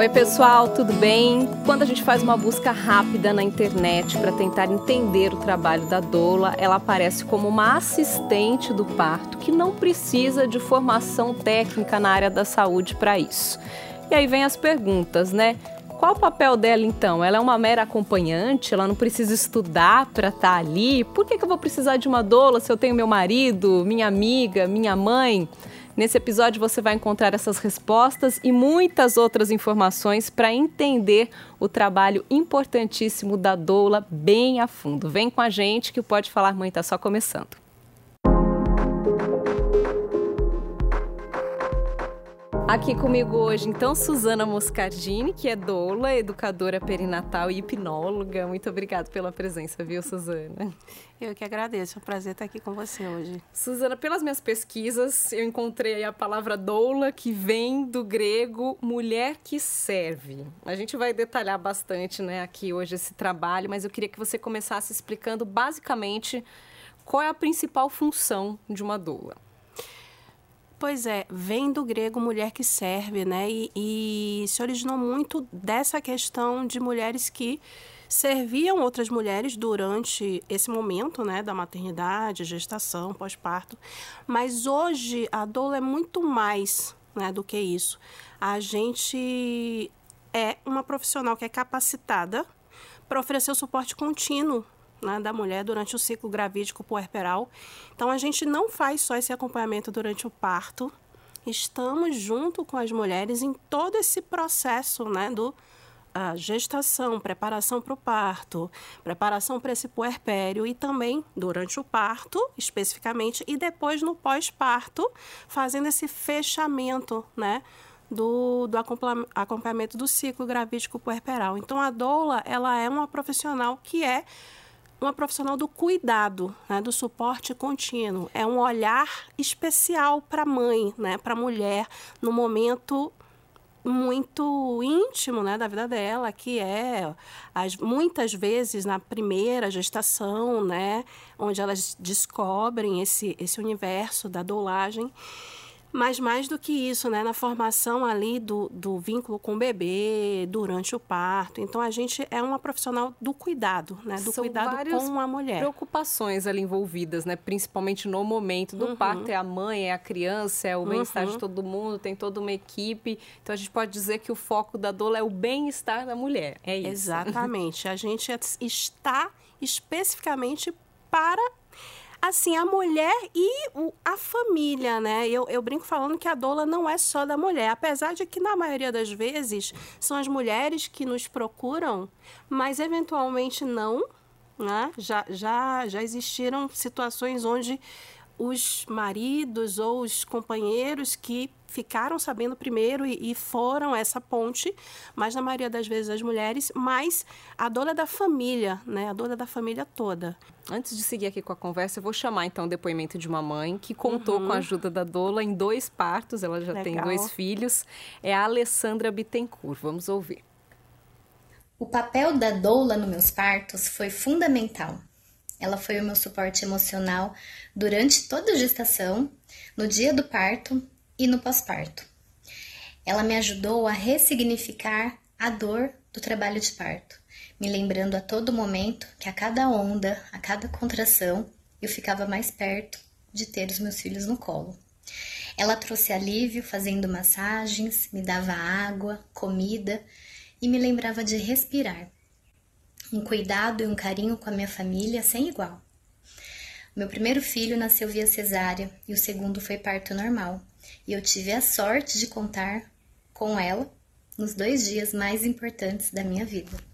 Oi, pessoal, tudo bem? Quando a gente faz uma busca rápida na internet para tentar entender o trabalho da doula, ela aparece como uma assistente do parto que não precisa de formação técnica na área da saúde para isso. E aí vem as perguntas, né? Qual o papel dela então? Ela é uma mera acompanhante? Ela não precisa estudar para estar tá ali? Por que, que eu vou precisar de uma doula se eu tenho meu marido, minha amiga, minha mãe? Nesse episódio você vai encontrar essas respostas e muitas outras informações para entender o trabalho importantíssimo da doula bem a fundo. Vem com a gente que o Pode Falar Mãe está só começando. Aqui comigo hoje, então, Suzana Moscardini, que é doula, educadora perinatal e hipnóloga. Muito obrigada pela presença, viu, Suzana? Eu que agradeço, é um prazer estar aqui com você hoje. Suzana, pelas minhas pesquisas, eu encontrei a palavra doula, que vem do grego mulher que serve. A gente vai detalhar bastante né, aqui hoje esse trabalho, mas eu queria que você começasse explicando basicamente qual é a principal função de uma doula. Pois é, vem do grego mulher que serve, né? E, e, se originou muito dessa questão de mulheres que serviam outras mulheres durante esse momento, né, da maternidade, gestação, pós-parto. Mas hoje a doula é muito mais, né, do que isso. A gente é uma profissional que é capacitada para oferecer o suporte contínuo né, da mulher durante o ciclo gravídico puerperal. Então, a gente não faz só esse acompanhamento durante o parto, estamos junto com as mulheres em todo esse processo né, do a gestação, preparação para o parto, preparação para esse puerpério e também durante o parto, especificamente, e depois no pós-parto, fazendo esse fechamento, né? Do, do acompanhamento do ciclo gravídico puerperal. Então, a doula, ela é uma profissional que é uma profissional do cuidado, né, do suporte contínuo. É um olhar especial para a mãe, né, para a mulher, no momento muito íntimo né, da vida dela, que é as, muitas vezes na primeira gestação, né, onde elas descobrem esse, esse universo da dolagem. Mas mais do que isso, né, na formação ali do, do vínculo com o bebê, durante o parto. Então, a gente é uma profissional do cuidado, né, do São cuidado com a mulher. preocupações ali envolvidas, né, principalmente no momento do uhum. parto. É a mãe, é a criança, é o bem-estar uhum. de todo mundo, tem toda uma equipe. Então, a gente pode dizer que o foco da doula é o bem-estar da mulher. É isso. Exatamente. A gente está especificamente para assim, a mulher e o, a família, né? Eu, eu brinco falando que a doula não é só da mulher, apesar de que na maioria das vezes são as mulheres que nos procuram, mas eventualmente não, né? Já, já, já existiram situações onde os maridos ou os companheiros que ficaram sabendo primeiro e, e, foram essa ponte, mas na maioria das vezes as mulheres, mas a dona da família, né? A dona da família toda. Antes de seguir aqui com a conversa, eu vou chamar então o depoimento de uma mãe que contou uhum. com a ajuda da doula em dois partos, ela já Legal. tem dois filhos, é a Alessandra Bittencourt. Vamos ouvir. O papel da doula nos meus partos foi fundamental. Ela foi o meu suporte emocional durante toda a gestação, no dia do parto e no pós-parto. Ela me ajudou a ressignificar a dor do trabalho de parto, me lembrando a todo momento que a cada onda, a cada contração, eu ficava mais perto de ter os meus filhos no colo. Ela trouxe alívio fazendo massagens, me dava água, comida e me lembrava de respirar. Um cuidado e um carinho com a minha família sem igual. Meu primeiro filho nasceu via cesárea e o segundo foi parto normal e eu tive a sorte de contar com ela nos dois dias mais importantes da minha vida.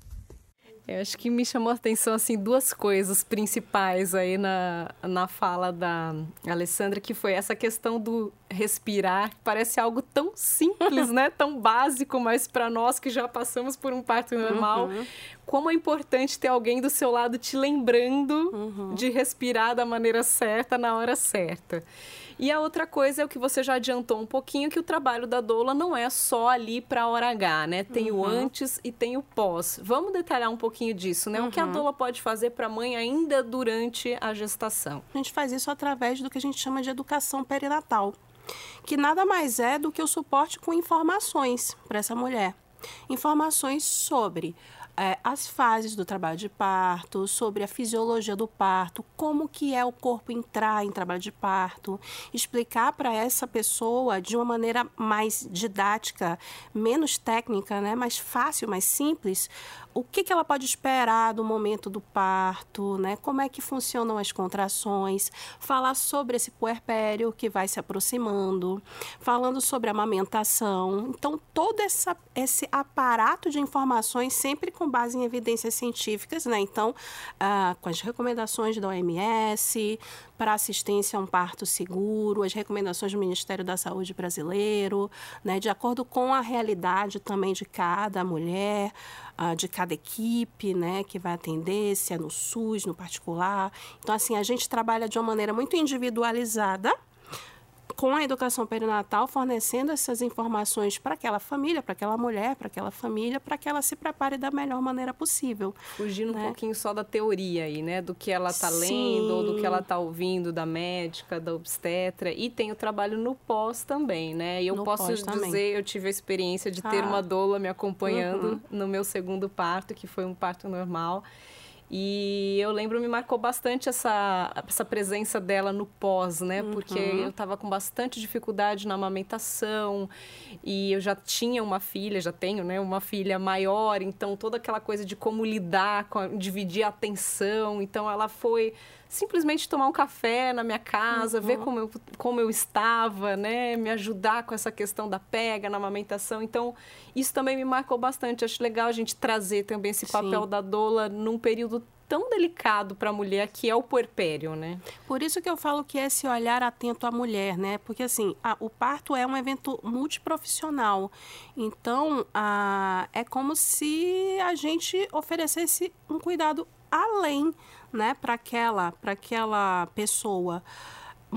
Eu acho que me chamou a atenção assim duas coisas principais aí na, na fala da Alessandra, que foi essa questão do respirar, parece algo tão simples, né? Tão básico, mas para nós que já passamos por um parto normal, uhum. como é importante ter alguém do seu lado te lembrando uhum. de respirar da maneira certa na hora certa. E a outra coisa é o que você já adiantou um pouquinho, que o trabalho da doula não é só ali para a hora H, né? Tem uhum. o antes e tem o pós. Vamos detalhar um pouquinho disso, né? Uhum. O que a uhum. doula pode fazer para a mãe ainda durante a gestação? A gente faz isso através do que a gente chama de educação perinatal, que nada mais é do que o suporte com informações para essa mulher. Informações sobre é, as fases do trabalho de parto, sobre a fisiologia do parto, como que é o corpo entrar em trabalho de parto, explicar para essa pessoa de uma maneira mais didática, menos técnica, né, mais fácil, mais simples, o que, que ela pode esperar do momento do parto, né? Como é que funcionam as contrações, falar sobre esse puerpério que vai se aproximando, falando sobre amamentação. Então, todo essa, esse aparato de informações sempre com base em evidências científicas, né? Então, ah, com as recomendações da OMS, para assistência a um parto seguro, as recomendações do Ministério da Saúde brasileiro, né, de acordo com a realidade também de cada mulher, uh, de cada equipe, né, que vai atender, se é no SUS, no particular. Então, assim, a gente trabalha de uma maneira muito individualizada, com a educação perinatal, fornecendo essas informações para aquela família, para aquela mulher, para aquela família, para que ela se prepare da melhor maneira possível. Fugindo né? um pouquinho só da teoria aí, né? Do que ela está lendo, ou do que ela está ouvindo da médica, da obstetra. E tem o trabalho no pós também, né? E eu no posso dizer, também. eu tive a experiência de ter ah. uma doula me acompanhando uhum. no meu segundo parto, que foi um parto normal. E eu lembro, me marcou bastante essa, essa presença dela no pós, né? Uhum. Porque eu estava com bastante dificuldade na amamentação e eu já tinha uma filha, já tenho, né? Uma filha maior, então toda aquela coisa de como lidar, com, dividir a atenção. Então ela foi simplesmente tomar um café na minha casa, uhum. ver como eu, como eu estava, né? Me ajudar com essa questão da pega, na amamentação. Então, isso também me marcou bastante. Acho legal a gente trazer também esse papel Sim. da doula num período tão delicado para a mulher que é o puerpério, né? Por isso que eu falo que é esse olhar atento à mulher, né? Porque assim, a, o parto é um evento multiprofissional. Então, a, é como se a gente oferecesse um cuidado além né, para aquela, para aquela pessoa.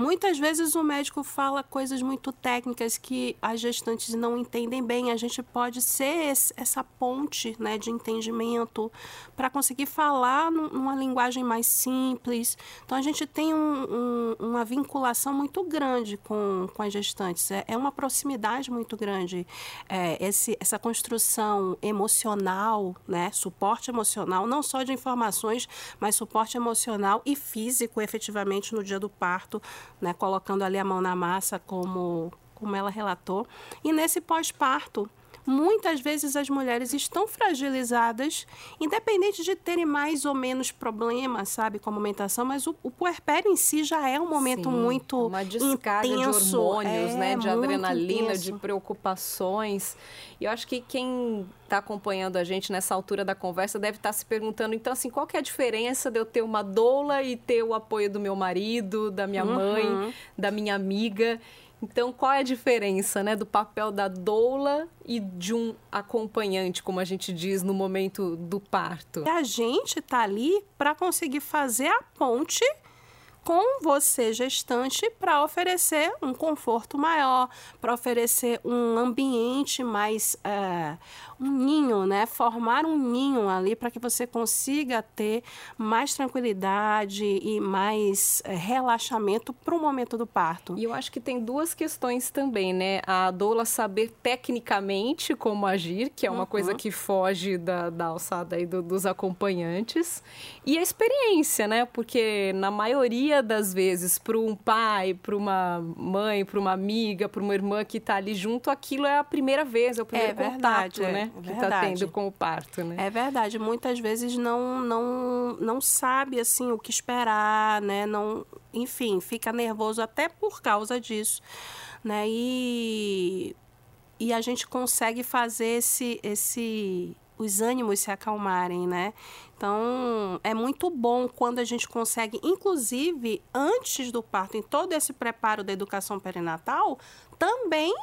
Muitas vezes o médico fala coisas muito técnicas que as gestantes não entendem bem. A gente pode ser esse, essa ponte né, de entendimento para conseguir falar numa linguagem mais simples. Então, a gente tem um, um, uma vinculação muito grande com, com as gestantes. É, é uma proximidade muito grande. É, esse, essa construção emocional, né, suporte emocional, não só de informações, mas suporte emocional e físico, efetivamente, no dia do parto né, colocando ali a mão na massa, como, como ela relatou. E nesse pós-parto, muitas vezes as mulheres estão fragilizadas, independente de terem mais ou menos problemas, sabe, com a amamentação, mas o, o puerpério em si já é um momento Sim, muito uma descarga intenso, de hormônios, é, né, de adrenalina, intenso. de preocupações. E eu acho que quem está acompanhando a gente nessa altura da conversa deve estar tá se perguntando, então, assim, qual que é a diferença de eu ter uma doula e ter o apoio do meu marido, da minha uhum. mãe, da minha amiga? Então, qual é a diferença né, do papel da doula e de um acompanhante, como a gente diz no momento do parto? A gente está ali para conseguir fazer a ponte com você, gestante, para oferecer um conforto maior, para oferecer um ambiente mais. É, um ninho, né? Formar um ninho ali para que você consiga ter mais tranquilidade e mais é, relaxamento para o momento do parto. E eu acho que tem duas questões também, né? A doula saber tecnicamente como agir, que é uma uhum. coisa que foge da, da alçada aí do, dos acompanhantes, e a experiência, né? Porque na maioria das vezes, para um pai, para uma mãe, para uma amiga, para uma irmã que está ali junto, aquilo é a primeira vez, é o primeiro é contato, é, né? É que está tendo com o parto, né? É verdade. Muitas vezes não, não, não sabe assim o que esperar, né? Não, enfim, fica nervoso até por causa disso, né? E e a gente consegue fazer esse, esse os ânimos se acalmarem, né? Então, é muito bom quando a gente consegue, inclusive antes do parto, em todo esse preparo da educação perinatal, também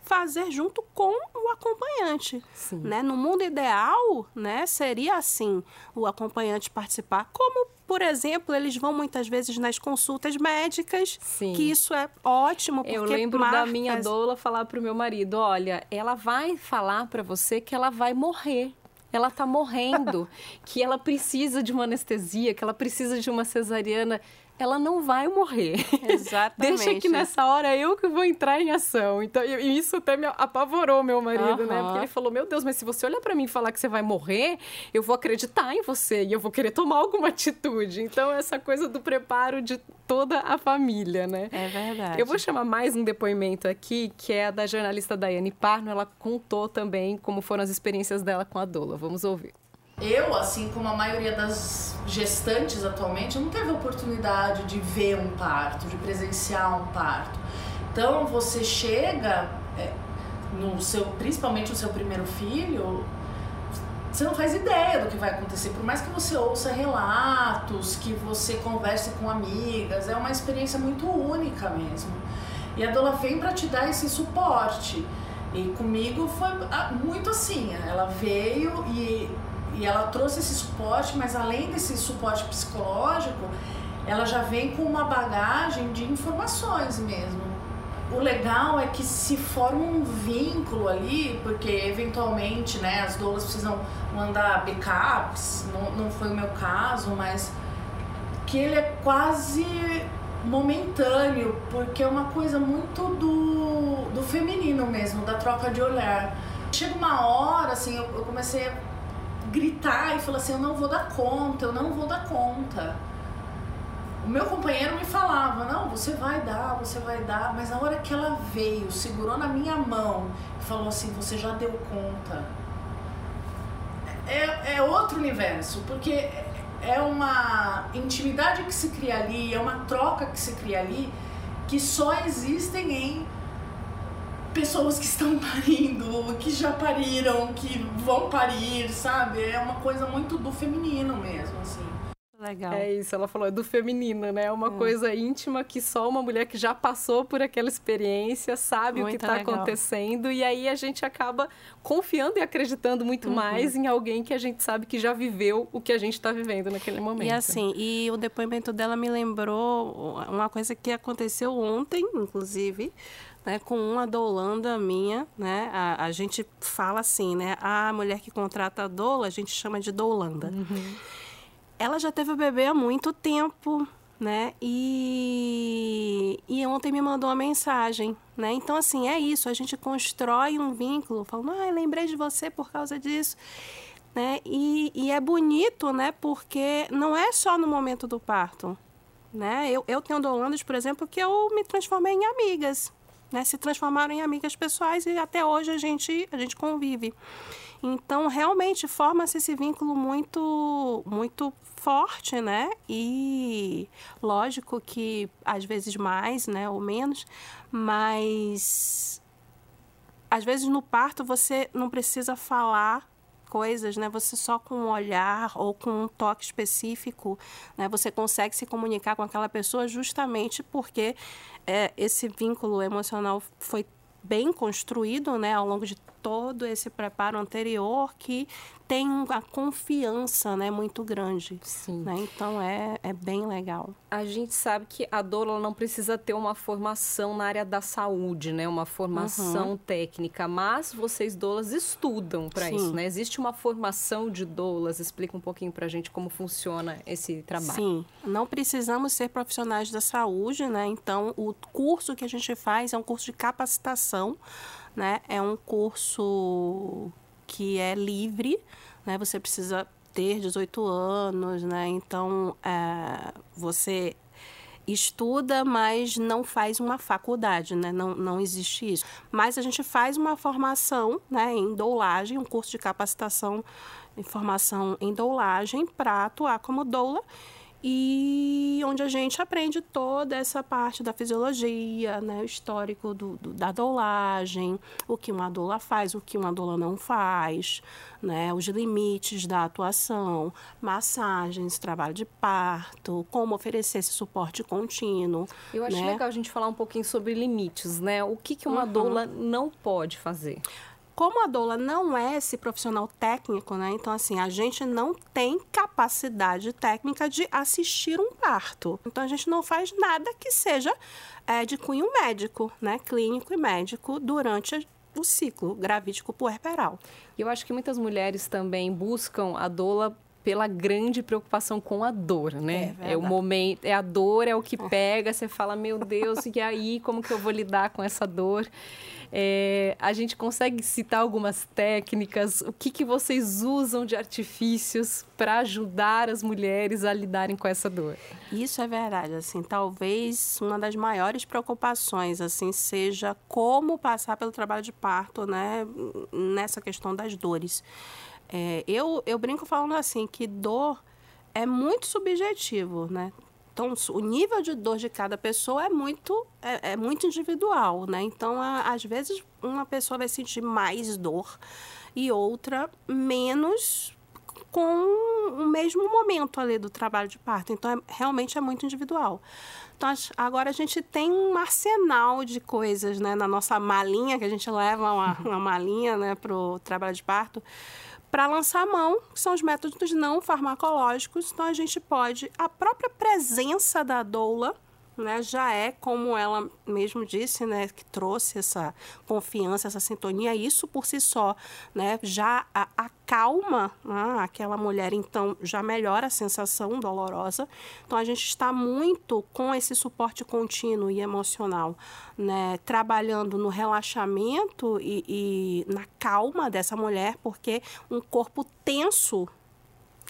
fazer junto com o acompanhante, Sim. né? No mundo ideal, né, seria assim, o acompanhante participar, como por exemplo, eles vão muitas vezes nas consultas médicas, Sim. que isso é ótimo porque Eu lembro da minha doula falar para o meu marido, olha, ela vai falar para você que ela vai morrer ela está morrendo, que ela precisa de uma anestesia, que ela precisa de uma cesariana ela não vai morrer. Exatamente. Deixa que nessa hora eu que vou entrar em ação. Então, e isso até me apavorou meu marido, uhum. né? Porque ele falou: Meu Deus, mas se você olhar para mim e falar que você vai morrer, eu vou acreditar em você e eu vou querer tomar alguma atitude. Então, essa coisa do preparo de toda a família, né? É verdade. Eu vou chamar mais um depoimento aqui, que é da jornalista Daiane Parno. Ela contou também como foram as experiências dela com a Dola. Vamos ouvir. Eu, assim como a maioria das gestantes atualmente, não teve a oportunidade de ver um parto, de presenciar um parto. Então você chega, é, no seu, principalmente no seu primeiro filho, você não faz ideia do que vai acontecer. Por mais que você ouça relatos, que você converse com amigas, é uma experiência muito única mesmo. E a Dola vem para te dar esse suporte. E comigo foi ah, muito assim. Ela veio e e ela trouxe esse suporte, mas além desse suporte psicológico, ela já vem com uma bagagem de informações mesmo. O legal é que se forma um vínculo ali, porque eventualmente né, as doulas precisam mandar backups, não, não foi o meu caso, mas que ele é quase momentâneo, porque é uma coisa muito do, do feminino mesmo, da troca de olhar. Chega uma hora, assim, eu, eu comecei a gritar e falar assim: eu não vou dar conta, eu não vou dar conta. O meu companheiro me falava: não, você vai dar, você vai dar, mas na hora que ela veio, segurou na minha mão e falou assim: você já deu conta. É, é outro universo, porque é uma intimidade que se cria ali, é uma troca que se cria ali, que só existem em pessoas que estão parindo, que já pariram, que vão parir, sabe? É uma coisa muito do feminino mesmo, assim. Legal. É isso, ela falou, é do feminino, né? É uma é. coisa íntima que só uma mulher que já passou por aquela experiência sabe muito o que está acontecendo e aí a gente acaba confiando e acreditando muito uhum. mais em alguém que a gente sabe que já viveu o que a gente está vivendo naquele momento. E assim, e o depoimento dela me lembrou uma coisa que aconteceu ontem, inclusive, né, com uma doulanda minha, né, a, a, gente fala assim, né, a mulher que contrata a doula, a gente chama de doulanda. Uhum. Ela já teve o bebê há muito tempo, né, e, e ontem me mandou uma mensagem, né, então assim, é isso, a gente constrói um vínculo, falando, ah, lembrei de você por causa disso, né, e, e é bonito, né, porque não é só no momento do parto, né, eu, eu tenho doulandas, por exemplo, que eu me transformei em amigas, né, se transformaram em amigas pessoais e até hoje a gente, a gente convive. Então, realmente forma-se esse vínculo muito, muito forte, né? E lógico que às vezes mais, né, ou menos, mas às vezes no parto você não precisa falar coisas, né? Você só com um olhar ou com um toque específico, né? Você consegue se comunicar com aquela pessoa justamente porque é, esse vínculo emocional foi bem construído, né? Ao longo de todo esse preparo anterior que tem uma confiança né, muito grande. Sim. Né? Então é, é bem legal. A gente sabe que a doula não precisa ter uma formação na área da saúde, né? Uma formação uhum. técnica, mas vocês doulas estudam para isso, né? Existe uma formação de doulas. Explica um pouquinho para a gente como funciona esse trabalho. Sim, não precisamos ser profissionais da saúde, né? Então o curso que a gente faz é um curso de capacitação né? É um curso que é livre, né? Você precisa ter 18 anos, né? Então, é, você estuda, mas não faz uma faculdade, né? Não, não existe isso. Mas a gente faz uma formação, né? Em doulagem, um curso de capacitação em formação em doulagem para atuar como doula e onde a gente aprende toda essa parte da fisiologia, né, o histórico do, do, da dolagem, o que uma doula faz, o que uma doula não faz, né, os limites da atuação, massagens, trabalho de parto, como oferecer esse suporte contínuo. Eu acho né? legal a gente falar um pouquinho sobre limites, né? O que, que uma uhum. doula não pode fazer? Como a doula não é esse profissional técnico, né? Então, assim, a gente não tem capacidade técnica de assistir um parto. Então, a gente não faz nada que seja é, de cunho médico, né? Clínico e médico durante o ciclo gravídico puerperal. Eu acho que muitas mulheres também buscam a doula pela grande preocupação com a dor, né? É, é, o momento, é a dor, é o que pega, você fala, meu Deus, e aí como que eu vou lidar com essa dor? É, a gente consegue citar algumas técnicas, o que, que vocês usam de artifícios para ajudar as mulheres a lidarem com essa dor? Isso é verdade, assim, talvez uma das maiores preocupações, assim, seja como passar pelo trabalho de parto, né, nessa questão das dores. É, eu, eu brinco falando assim que dor é muito subjetivo, né? Então, o nível de dor de cada pessoa é muito, é, é muito individual, né? Então, a, às vezes, uma pessoa vai sentir mais dor e outra menos com o mesmo momento ali do trabalho de parto. Então, é, realmente é muito individual. Então, agora a gente tem um arsenal de coisas, né? Na nossa malinha, que a gente leva uma, uma malinha, né, para o trabalho de parto, para lançar mão, que são os métodos não farmacológicos. Então, a gente pode, a própria presença da doula, né, já é como ela mesmo disse, né, que trouxe essa confiança, essa sintonia, isso por si só, né, já acalma né, aquela mulher, então já melhora a sensação dolorosa. Então a gente está muito com esse suporte contínuo e emocional, né, trabalhando no relaxamento e, e na calma dessa mulher, porque um corpo tenso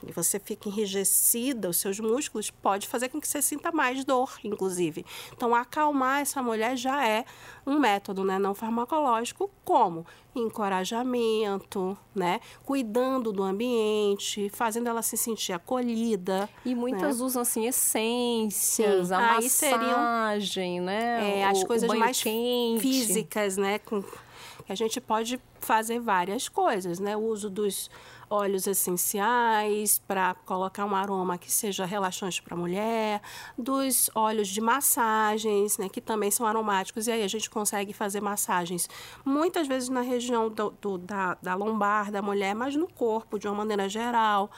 e você fica enrijecida, os seus músculos, pode fazer com que você sinta mais dor, inclusive. Então, acalmar essa mulher já é um método né, não farmacológico, como encorajamento, né, cuidando do ambiente, fazendo ela se sentir acolhida. E muitas né? usam assim essências, Sim. a Aí massagem, seriam, né, é, as coisas mais quente. físicas, né, com a gente pode fazer várias coisas, né? O uso dos óleos essenciais para colocar um aroma que seja relaxante para a mulher, dos óleos de massagens, né, que também são aromáticos, e aí a gente consegue fazer massagens muitas vezes na região do, do da, da lombar da mulher, mas no corpo de uma maneira geral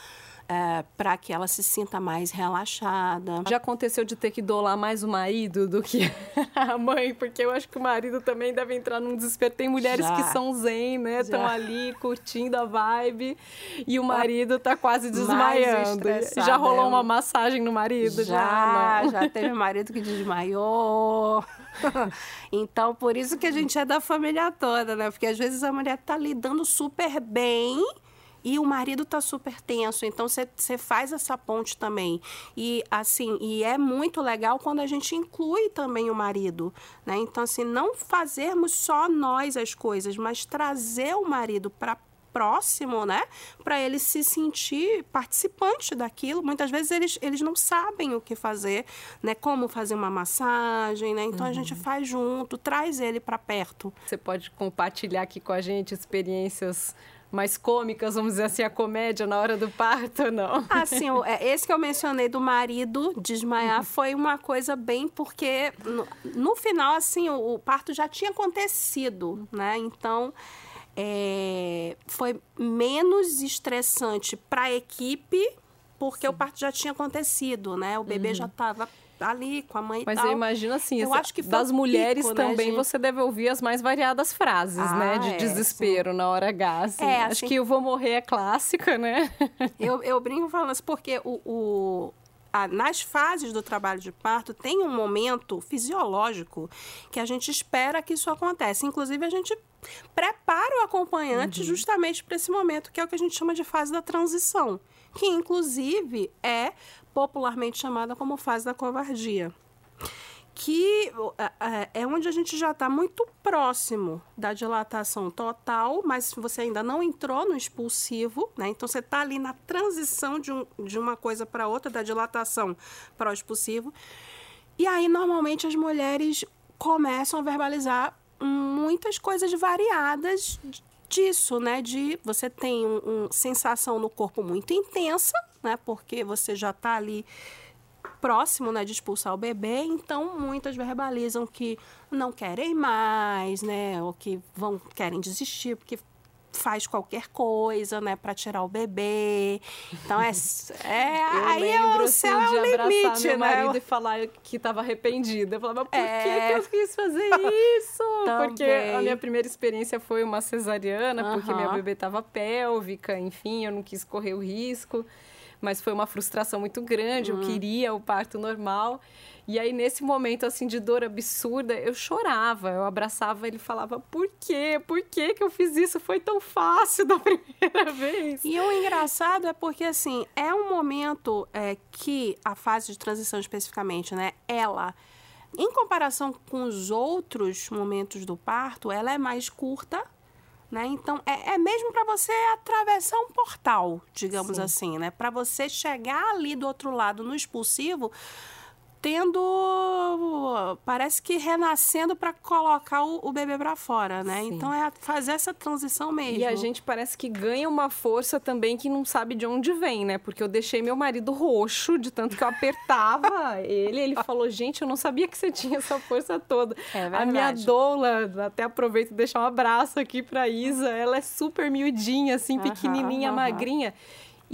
é, para que ela se sinta mais relaxada. Já aconteceu de ter que dolar mais o marido do que a mãe, porque eu acho que o marido também deve entrar num desespero. Tem mulheres Já. que são zen, né? Estão ali curtindo a vibe e o marido tá quase desmaiando. Já rolou uma massagem no marido? Já, já, já teve marido que desmaiou. então, por isso que a gente é da família toda, né? Porque às vezes a mulher tá lidando super bem e o marido tá super tenso, então você faz essa ponte também. E assim, e é muito legal quando a gente inclui também o marido, né? Então assim, não fazermos só nós as coisas, mas trazer o marido para próximo, né? Para ele se sentir participante daquilo. Muitas vezes eles, eles não sabem o que fazer, né? Como fazer uma massagem, né? Então uhum. a gente uhum. faz junto, traz ele para perto. Você pode compartilhar aqui com a gente experiências mais cômicas, vamos dizer assim, a comédia na hora do parto, não? Assim, esse que eu mencionei do marido desmaiar uhum. foi uma coisa bem porque no, no final, assim, o, o, parto já tinha acontecido, né? Então, é, foi menos estressante para a equipe porque Sim. o parto já tinha acontecido, né? O bebê uhum. já estava ali com a mãe Mas tal. eu imagino assim, eu acho que das mulheres pico, né, também né, você deve ouvir as mais variadas frases, ah, né? De é, desespero sim. na hora H. Assim. É, acho assim, que eu vou morrer é clássica, né? eu, eu brinco falando assim, porque o, o nas fases do trabalho de parto tem um momento fisiológico que a gente espera que isso aconteça. Inclusive, a gente prepara o acompanhante uhum. justamente para esse momento, que é o que a gente chama de fase da transição, que inclusive é popularmente chamada como fase da covardia que é onde a gente já está muito próximo da dilatação total, mas você ainda não entrou no expulsivo, né? Então você está ali na transição de, um, de uma coisa para outra, da dilatação para o expulsivo. E aí, normalmente, as mulheres começam a verbalizar muitas coisas variadas disso, né? De você tem uma um, sensação no corpo muito intensa, né? Porque você já está ali próximo, né, de expulsar o bebê, então muitas verbalizam que não querem mais, né, ou que vão querem desistir porque faz qualquer coisa, né, para tirar o bebê. Então é, é eu aí lembro, é o assim, céu é o abraçar limite, meu né? marido e falar que estava arrependida. Eu falava, por É. que, eu quis fazer isso? porque a minha primeira experiência foi uma cesariana, porque minha bebê estava pélvica, enfim, eu não quis correr o risco. Mas foi uma frustração muito grande, Hum. eu queria o parto normal. E aí, nesse momento, assim, de dor absurda, eu chorava. Eu abraçava ele e falava, por quê? Por que que eu fiz isso? Foi tão fácil da primeira vez. E o engraçado é porque, assim, é um momento é, que a fase de transição especificamente, né, ela, em comparação com os outros momentos do parto, ela é mais curta, né? Então, é, é mesmo para você atravessar um portal, digamos Sim. assim, né? Para você chegar ali do outro lado no expulsivo, tendo parece que renascendo para colocar o, o bebê para fora, né? Sim. Então é fazer essa transição mesmo. E a gente parece que ganha uma força também que não sabe de onde vem, né? Porque eu deixei meu marido roxo de tanto que eu apertava ele. Ele falou: gente, eu não sabia que você tinha essa força toda. É a minha verdade. doula, até aproveito e deixar um abraço aqui pra Isa. Ela é super miudinha, assim, pequenininha, aham. magrinha.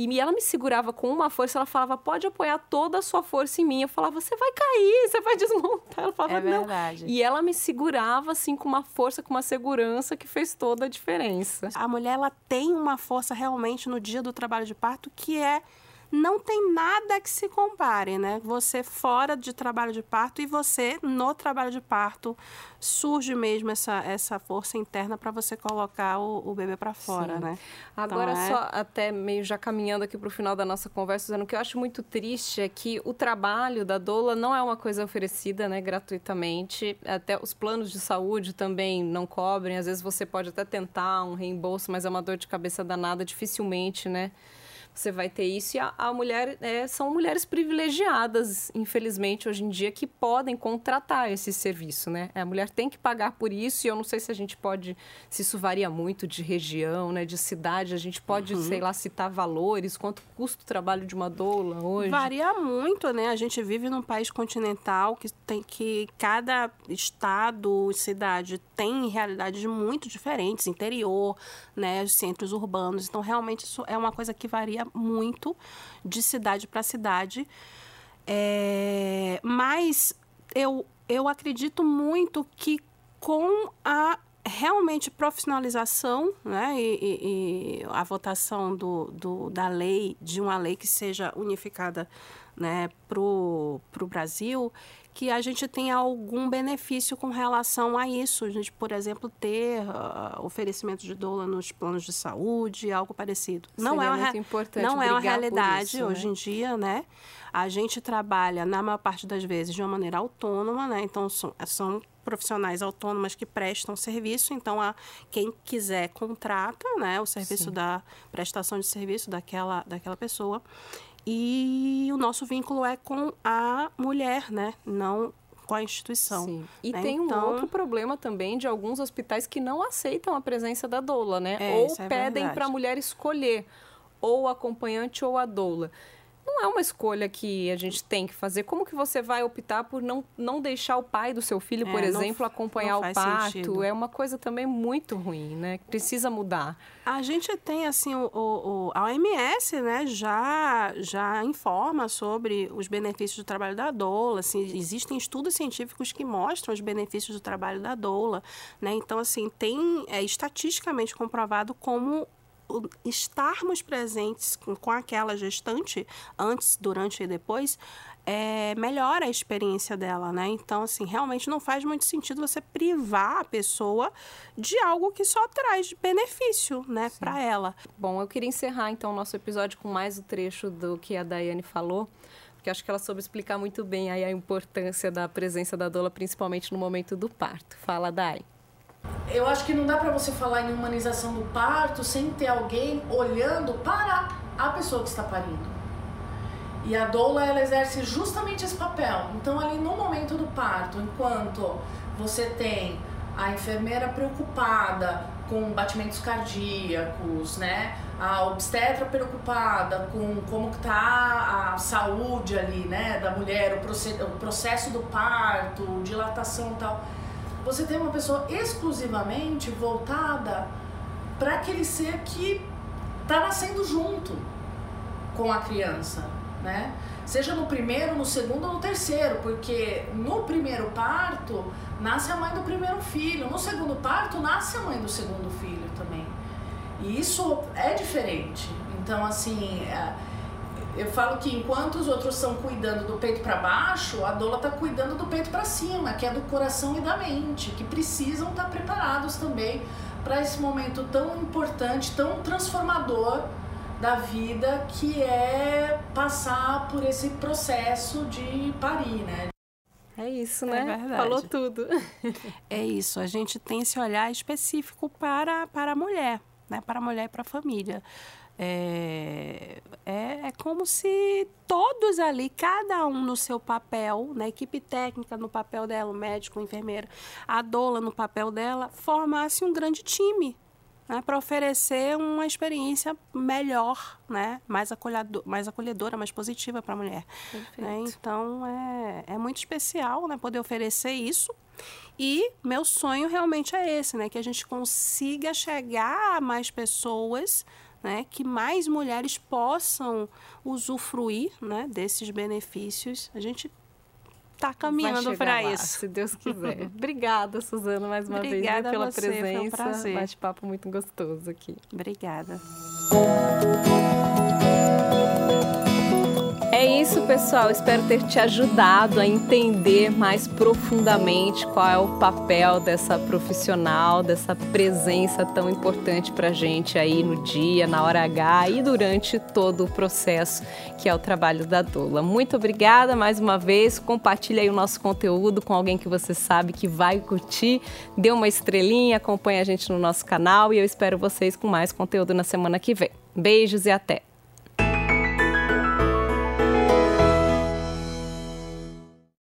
E ela me segurava com uma força, ela falava, pode apoiar toda a sua força em mim. Eu falava, você vai cair, você vai desmontar. Ela falava, É não. verdade. E ela me segurava, assim, com uma força, com uma segurança que fez toda a diferença. A mulher ela tem uma força realmente no dia do trabalho de parto que é não tem nada que se compare, né? Você fora de trabalho de parto e você no trabalho de parto surge mesmo essa, essa força interna para você colocar o, o bebê para fora, Sim. né? Agora, Então, é- só até meio já caminhando aqui para o final da nossa conversa, Suzana, o que eu acho muito triste é que o trabalho da doula não é uma coisa oferecida né, gratuitamente. Até os planos de saúde também não cobrem. Às vezes você pode até tentar um reembolso, mas é uma dor de cabeça danada, dificilmente, né? Você vai ter isso. E a, a mulher é, são mulheres privilegiadas, infelizmente, hoje em dia, que podem contratar esse serviço, né? A mulher tem que pagar por isso, e eu não sei se a gente pode, se isso varia muito de região, né? De cidade, a gente pode, Uhum. sei lá, citar valores, quanto custa o trabalho de uma doula hoje. Varia muito, né? A gente vive num país continental que tem que cada estado, cidade tem realidades muito diferentes, interior, né, os centros urbanos. Então, realmente isso é uma coisa que varia muito de cidade para cidade. É, mas eu, eu acredito muito que com a realmente profissionalização né, e, e- e a votação do, do- da lei, de uma lei que seja unificada né, para o Brasil, que a gente tenha algum benefício com relação a isso. A gente, por exemplo, ter ah, oferecimento de doula nos planos de saúde, algo parecido. não Seria é uma, importante não é uma realidade isso, né? hoje em dia, né? A gente trabalha, na maior parte das vezes, de uma maneira autônoma, né? Então, são, são profissionais autônomas que prestam serviço. Então, a, quem quiser contrata, né? O serviço Sim. da prestação de serviço daquela, daquela pessoa. E o nosso vínculo é com a mulher, né? Não com a instituição. Sim. E né? tem um Então- outro problema também de alguns hospitais que não aceitam a presença da doula, né? É, ou é pedem verdade. para a mulher escolher ou o acompanhante ou a doula. Não é uma escolha que a gente tem que fazer. Como que você vai optar por não, não deixar o pai do seu filho, É, por não exemplo, f- acompanhar não o parto? sentido. É uma coisa também muito ruim, né? Precisa mudar. A gente tem, assim, o, o- a OMS, né, já, já informa sobre os benefícios do trabalho da doula, assim, existem estudos científicos que mostram os benefícios do trabalho da doula, né, então, assim, tem é, estatisticamente comprovado como estarmos presentes com, com aquela gestante, antes, durante e depois, é, melhora a experiência dela, né? Então, assim, realmente não faz muito sentido você privar a pessoa de algo que só traz benefício, né, para ela. Bom, eu queria encerrar então o nosso episódio com mais o trecho do que a Daiane falou, porque acho que ela soube explicar muito bem aí a importância da presença da doula, principalmente no momento do parto. Fala, Dai. Eu acho que não dá pra você falar em humanização do parto sem ter alguém olhando para a pessoa que está parindo. E a doula ela exerce justamente esse papel. Então ali no momento do parto, enquanto você tem a enfermeira preocupada com batimentos cardíacos, né? A obstetra preocupada com como que tá a saúde ali, né, da mulher, o processo do parto, dilatação e tal. Você tem uma pessoa exclusivamente voltada para aquele ser que está nascendo junto com a criança, né? Seja no primeiro, no segundo ou no terceiro, porque no primeiro parto nasce a mãe do primeiro filho, no segundo parto nasce a mãe do segundo filho também. E isso é diferente. Então, assim, é, eu falo que enquanto os outros estão cuidando do peito para baixo, a doula está cuidando do peito para cima, que é do coração e da mente, que precisam estar tá preparados também para esse momento tão importante, tão transformador da vida, que é passar por esse processo de parir, né? É isso, é né? É Falou tudo. É isso. A gente tem esse olhar específico para, para a mulher, né? Para a mulher e para a família. É, é, é, como se todos ali, cada um no seu papel, na né, equipe técnica no papel dela, o médico, o enfermeiro, a doula no papel dela, formasse um grande time né, para oferecer uma experiência melhor, né, mais, acolhedor, mais acolhedora, mais positiva para a mulher. Né? Então é, é muito especial né, poder oferecer isso. E meu sonho realmente é esse, né, que a gente consiga chegar a mais pessoas né, que mais mulheres possam usufruir né, desses benefícios. A gente está caminhando para isso. Se Deus quiser. Obrigada, Suzana, mais uma Obrigada vez pela você, presença. Um Bate-papo muito gostoso aqui. Obrigada. Isso, pessoal. Espero ter te ajudado a entender mais profundamente qual é o papel dessa profissional, dessa presença tão importante para gente aí no dia, na hora H e durante todo o processo que é o trabalho da doula. Muito obrigada mais uma vez. Compartilhe aí o nosso conteúdo com alguém que você sabe que vai curtir. Dê uma estrelinha, acompanhe a gente no nosso canal e eu espero vocês com mais conteúdo na semana que vem. Beijos e até!